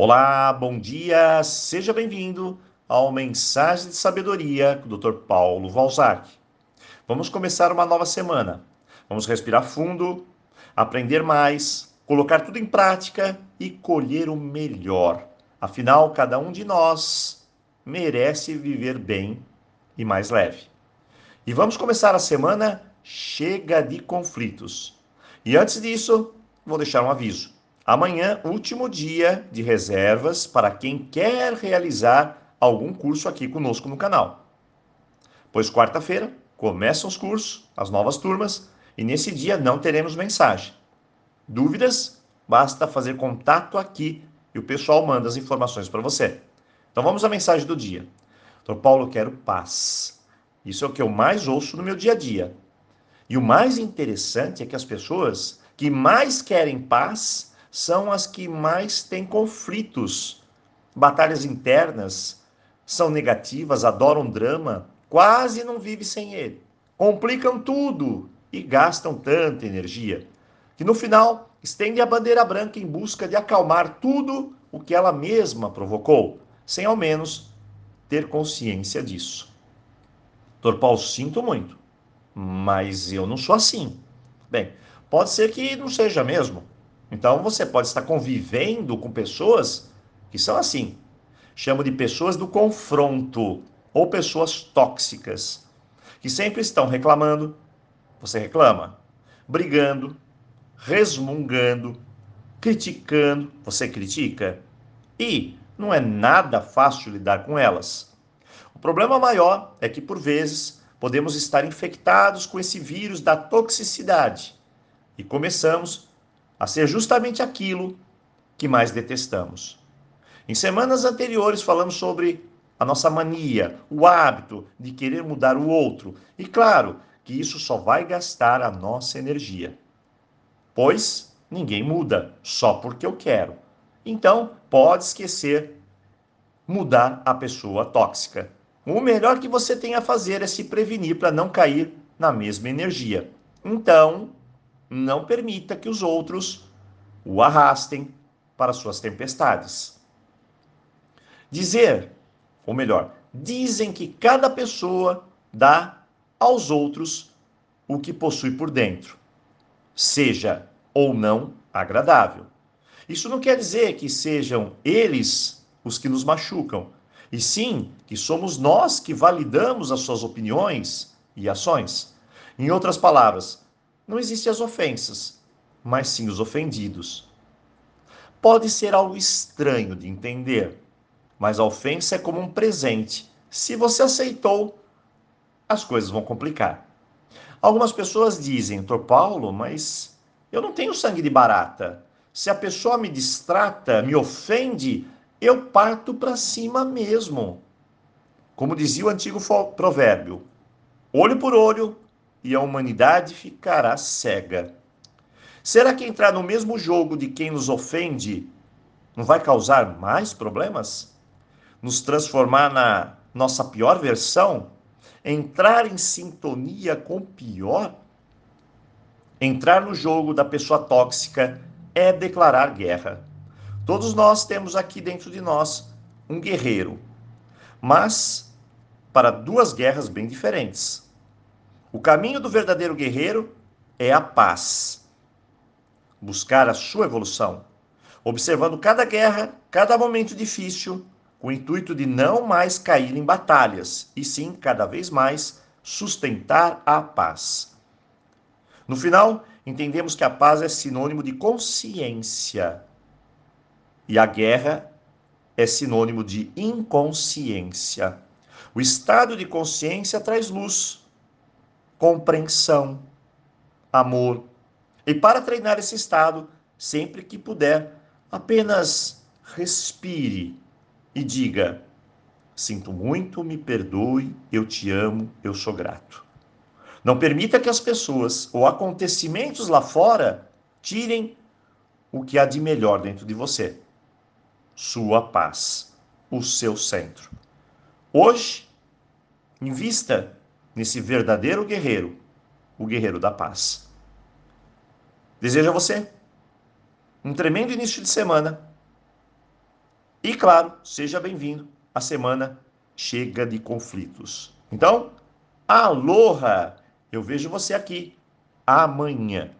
Olá, bom dia, seja bem-vindo ao Mensagem de Sabedoria com o Dr. Paulo Valzac. Vamos começar uma nova semana. Vamos respirar fundo, aprender mais, colocar tudo em prática e colher o melhor. Afinal, cada um de nós merece viver bem e mais leve. E vamos começar a semana chega de conflitos. E antes disso, vou deixar um aviso. Amanhã, último dia de reservas para quem quer realizar algum curso aqui conosco no canal. Pois quarta-feira começam os cursos, as novas turmas, e nesse dia não teremos mensagem. Dúvidas? Basta fazer contato aqui e o pessoal manda as informações para você. Então vamos à mensagem do dia. Doutor Paulo, quero paz. Isso é o que eu mais ouço no meu dia a dia. E o mais interessante é que as pessoas que mais querem paz são as que mais têm conflitos. Batalhas internas são negativas, adoram drama, quase não vive sem ele. Complicam tudo e gastam tanta energia que no final estende a bandeira branca em busca de acalmar tudo o que ela mesma provocou, sem ao menos ter consciência disso. Doutor Paulo, sinto muito, mas eu não sou assim. Bem, pode ser que não seja mesmo. Então você pode estar convivendo com pessoas que são assim. Chamo de pessoas do confronto ou pessoas tóxicas, que sempre estão reclamando, você reclama, brigando, resmungando, criticando, você critica. E não é nada fácil lidar com elas. O problema maior é que, por vezes, podemos estar infectados com esse vírus da toxicidade e começamos a ser justamente aquilo que mais detestamos. Em semanas anteriores falamos sobre a nossa mania, o hábito de querer mudar o outro, e claro que isso só vai gastar a nossa energia. Pois ninguém muda só porque eu quero. Então, pode esquecer mudar a pessoa tóxica. O melhor que você tem a fazer é se prevenir para não cair na mesma energia. Então, não permita que os outros o arrastem para suas tempestades. Dizer, ou melhor, dizem que cada pessoa dá aos outros o que possui por dentro, seja ou não agradável. Isso não quer dizer que sejam eles os que nos machucam, e sim que somos nós que validamos as suas opiniões e ações. Em outras palavras, não existem as ofensas, mas sim os ofendidos. Pode ser algo estranho de entender, mas a ofensa é como um presente. Se você aceitou, as coisas vão complicar. Algumas pessoas dizem, doutor Paulo, mas eu não tenho sangue de barata. Se a pessoa me distrata, me ofende, eu parto para cima mesmo. Como dizia o antigo provérbio: olho por olho, e a humanidade ficará cega. Será que entrar no mesmo jogo de quem nos ofende não vai causar mais problemas? Nos transformar na nossa pior versão? Entrar em sintonia com o pior? Entrar no jogo da pessoa tóxica é declarar guerra. Todos nós temos aqui dentro de nós um guerreiro, mas para duas guerras bem diferentes. O caminho do verdadeiro guerreiro é a paz. Buscar a sua evolução, observando cada guerra, cada momento difícil, com o intuito de não mais cair em batalhas, e sim, cada vez mais, sustentar a paz. No final, entendemos que a paz é sinônimo de consciência e a guerra é sinônimo de inconsciência. O estado de consciência traz luz, compreensão, amor. E para treinar esse estado, sempre que puder, apenas respire e diga: Sinto muito, me perdoe, eu te amo, eu sou grato. Não permita que as pessoas ou acontecimentos lá fora tirem o que há de melhor dentro de você. Sua paz, o seu centro. Hoje, invista nesse verdadeiro guerreiro, o guerreiro da paz. Desejo a você um tremendo início de semana E claro, seja bem-vindo à semana Chega de Conflitos. Então, aloha! Eu vejo você aqui amanhã.